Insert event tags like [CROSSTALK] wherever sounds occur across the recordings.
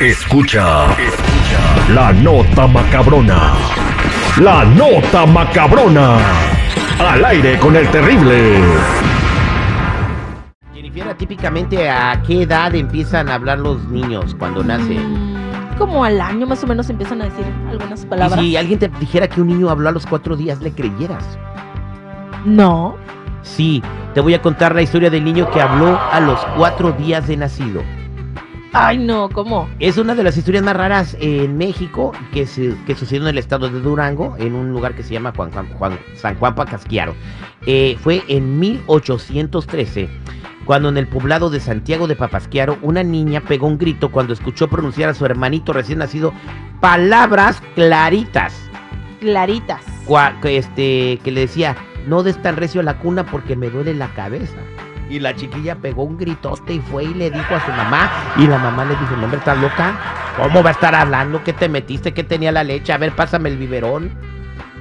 Escucha, escucha la nota macabrona. La nota macabrona. Al aire con el terrible. Jennifer, típicamente a qué edad empiezan a hablar los niños cuando nacen? Como al año más o menos empiezan a decir algunas Y palabras. si alguien te dijera que un niño habló a los cuatro días, ¿le creyeras? No. Sí, te voy a contar la historia del niño que habló a los cuatro días de nacido. Ay, no, ¿cómo? Es una de las historias más raras en México que, se, que sucedió en el estado de Durango, en un lugar que se llama Juan, Juan- Juan- San Juan Pacasquiaro. Eh, fue en 1813, cuando en el poblado de Santiago de Papasquiaro, una niña pegó un grito cuando escuchó pronunciar a su hermanito recién nacido palabras claritas. Claritas. este, que le decía, no des tan recio a la cuna porque me duele la cabeza. Y la chiquilla pegó un gritote y fue y le dijo a su mamá. Y la mamá le dijo, no, hombre, ¿estás loca? ¿Cómo va a estar hablando? ¿Qué te metiste? ¿Qué tenía la leche? A ver, pásame el biberón.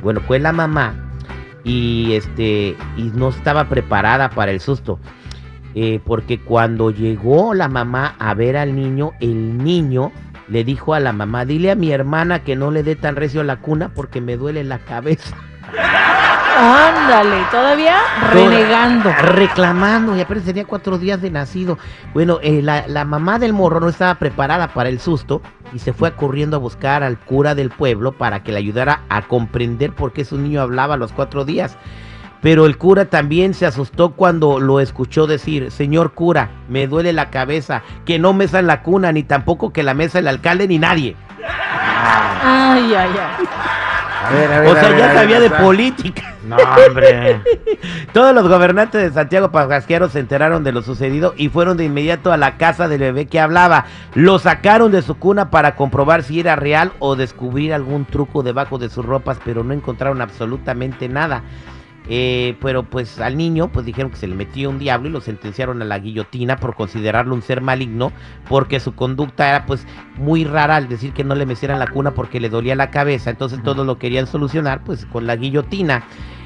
Bueno, fue la mamá y este y no estaba preparada para el susto. Eh, porque cuando llegó la mamá a ver al niño, el niño le dijo a la mamá, dile a mi hermana que no le dé tan recio la cuna porque me duele la cabeza. Ándale, todavía renegando. Reclamando, y apenas tenía cuatro días de nacido. Bueno, eh, la, la mamá del morro no estaba preparada para el susto y se fue corriendo a buscar al cura del pueblo para que le ayudara a comprender por qué su niño hablaba a los cuatro días. Pero el cura también se asustó cuando lo escuchó decir, señor cura, me duele la cabeza, que no mesa en la cuna, ni tampoco que la mesa el alcalde, ni nadie. Ay, ay, ay. A ver, a ver, O sea, ver, ya sabía de política. No, hombre. [LAUGHS] Todos los gobernantes de Santiago Pajasquero se enteraron de lo sucedido y fueron de inmediato a la casa del bebé que hablaba. Lo sacaron de su cuna para comprobar si era real o descubrir algún truco debajo de sus ropas, pero no encontraron absolutamente nada. Eh, pero pues al niño pues dijeron que se le metió un diablo y lo sentenciaron a la guillotina por considerarlo un ser maligno porque su conducta era pues muy rara al decir que no le mecieran la cuna porque le dolía la cabeza. Entonces todos lo querían solucionar pues con la guillotina.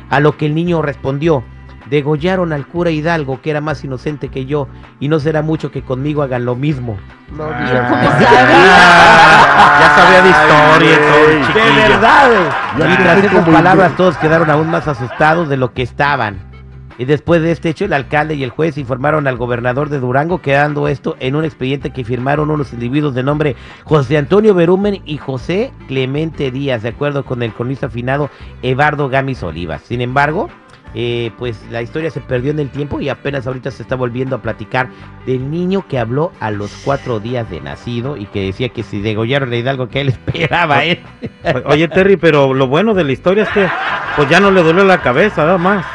A lo que el niño respondió degollaron al cura Hidalgo que era más inocente que yo y no será mucho que conmigo hagan lo mismo No, ¿Y digas. cómo Ah, sabía? Ya sabía de historia todo, de verdad Ya y tras esas palabras todos quedaron aún más asustados de lo que estaban y después de este hecho, el alcalde y el juez informaron al gobernador de Durango, quedando esto en un expediente que firmaron unos individuos de nombre José Antonio Berumen y José Clemente Díaz, de acuerdo con el cronista afinado Evardo Gamis Olivas. Sin embargo, eh, pues la historia se perdió en el tiempo y apenas ahorita se está volviendo a platicar del niño que habló a los cuatro días de nacido y que decía que si degollaron a Hidalgo que él [LAUGHS] esperaba, ¿eh? Oye, Terry, pero lo bueno de la historia es que pues ya no le dolió la cabeza, nada más.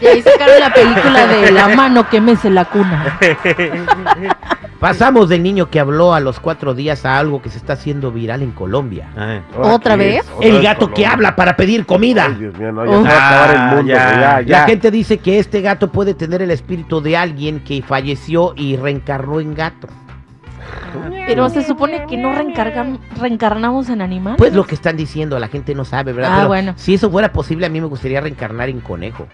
Y ahí sacaron la película de la mano que mece la cuna. [LAUGHS] Pasamos del niño que habló a los cuatro días a algo que se está haciendo viral en Colombia. Ay. ¿Otra ¿Otra vez? El gato que habla para pedir comida. Ay, Dios mío, no, ya se va a acabar el Ah, mundo. ya. Ya, ya. La gente dice que este gato puede tener el espíritu de alguien que falleció y reencarnó en gato. Pero se supone que no reencarnamos en animales. Pues lo que están diciendo, la gente no sabe, ¿verdad? Ah, Pero bueno. Si eso fuera posible, a mí me gustaría reencarnar en conejo.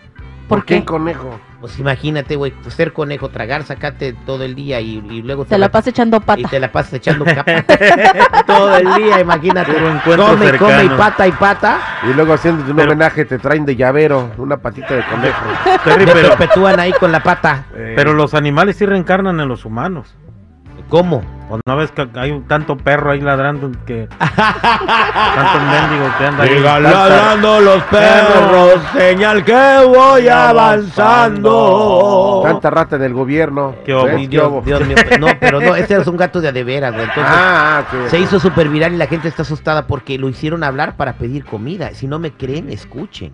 ¿Por qué conejo? Pues imagínate, güey, ser conejo, tragar, sacarte todo el día y, y luego Se la pasa echando y pata. te la pasas echando [LAUGHS] capa [LAUGHS] todo el día, imagínate. Come, y come y cercano. pata y pata. Y luego haciéndote un Pero- homenaje te traen de llavero una patita de conejo. Terry, pero, perpetúan ahí con la pata. Eh, pero los animales sí reencarnan en los humanos. ¿Cómo? ¿O no ves que hay un tanto perro ahí ladrando que tanto [LAUGHS] mendigo que anda ahí? Ladrando los perros, señal que voy avanzando. Tanta rata del gobierno. Qué obo. ¿Ves? Ay, ¿Qué Dios, obo? Dios mío, [LAUGHS] no, pero no, este es un gato de adeveras, güey. Entonces, Ah, ah, se hizo súper viral y la gente está asustada porque lo hicieron hablar para pedir comida. Si no me creen, escuchen.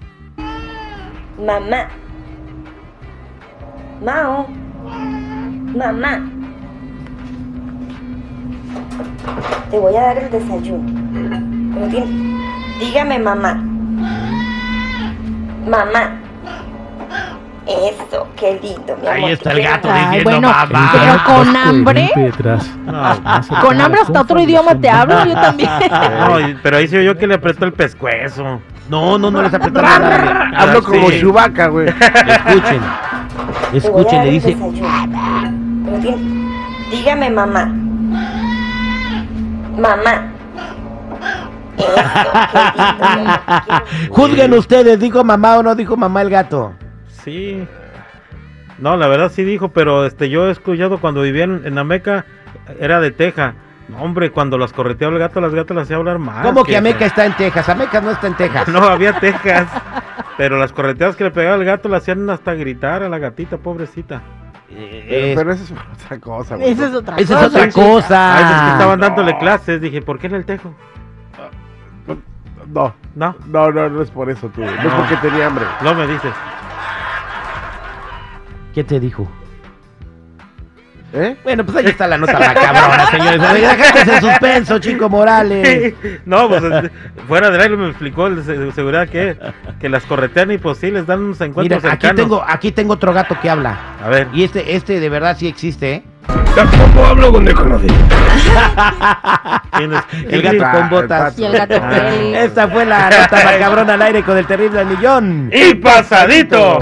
Mamá. Mao. Mamá. Te voy a dar el desayuno. Pero di- dígame mamá. Mamá. Eso, qué lindo, mi amor. Ahí está el Qué gato Ay, diciendo bueno, mamá. pero con hambre. No, [LAUGHS] Con hambre hasta otro idioma te hablo, yo también. [LAUGHS] no, pero ahí se oyó que le apretó el pescuezo. No, no, no les apretó nada. [LAUGHS] Hablo como Sí. Chewbacca, güey. Escuchen. Escuchen, le dice. dígame mamá. Mamá. [LAUGHS] Juzguen ustedes, ¿dijo mamá o no dijo mamá el gato? Sí. No, la verdad sí dijo, pero este yo he escuchado cuando vivía en, en Ameca, era de Teja. No, hombre, cuando las correteaba el gato, las gatas las hacía hablar más. ¿Cómo que eso. Ameca está en Texas? Ameca no está en Texas. [LAUGHS] No, había Texas. pero las correteadas que le pegaba el gato le hacían hasta gritar a la gatita, pobrecita. Eh, Pero eso es [LAUGHS] otra cosa, güey. Esa es otra esa es cosa. otra cosa. Es que estaban dándole clases. Dije, ¿por qué en el tejo? No, No, no, no, no es por eso, tú. No, es No. porque tenía hambre. no me dices. ¿Qué te dijo? ¿Eh? Bueno, pues ahí está la nota [LAUGHS] macabrona, señores. Dejaste en suspenso, Chico Morales. no, pues fuera del aire me explicó el de seguridad que, que las corretean y pues sí les dan unos Mira, encuentros aquí cercanos. tengo, aquí tengo otro gato que habla. A ver. Y este, este de verdad sí existe, ¿eh? Tampoco hablo con desconocidos. [LAUGHS] El gato Ah, con el botas. Y el gato Félix. Esta fue la nota macabrona al aire con el terrible al millón. ¡Y pasadito!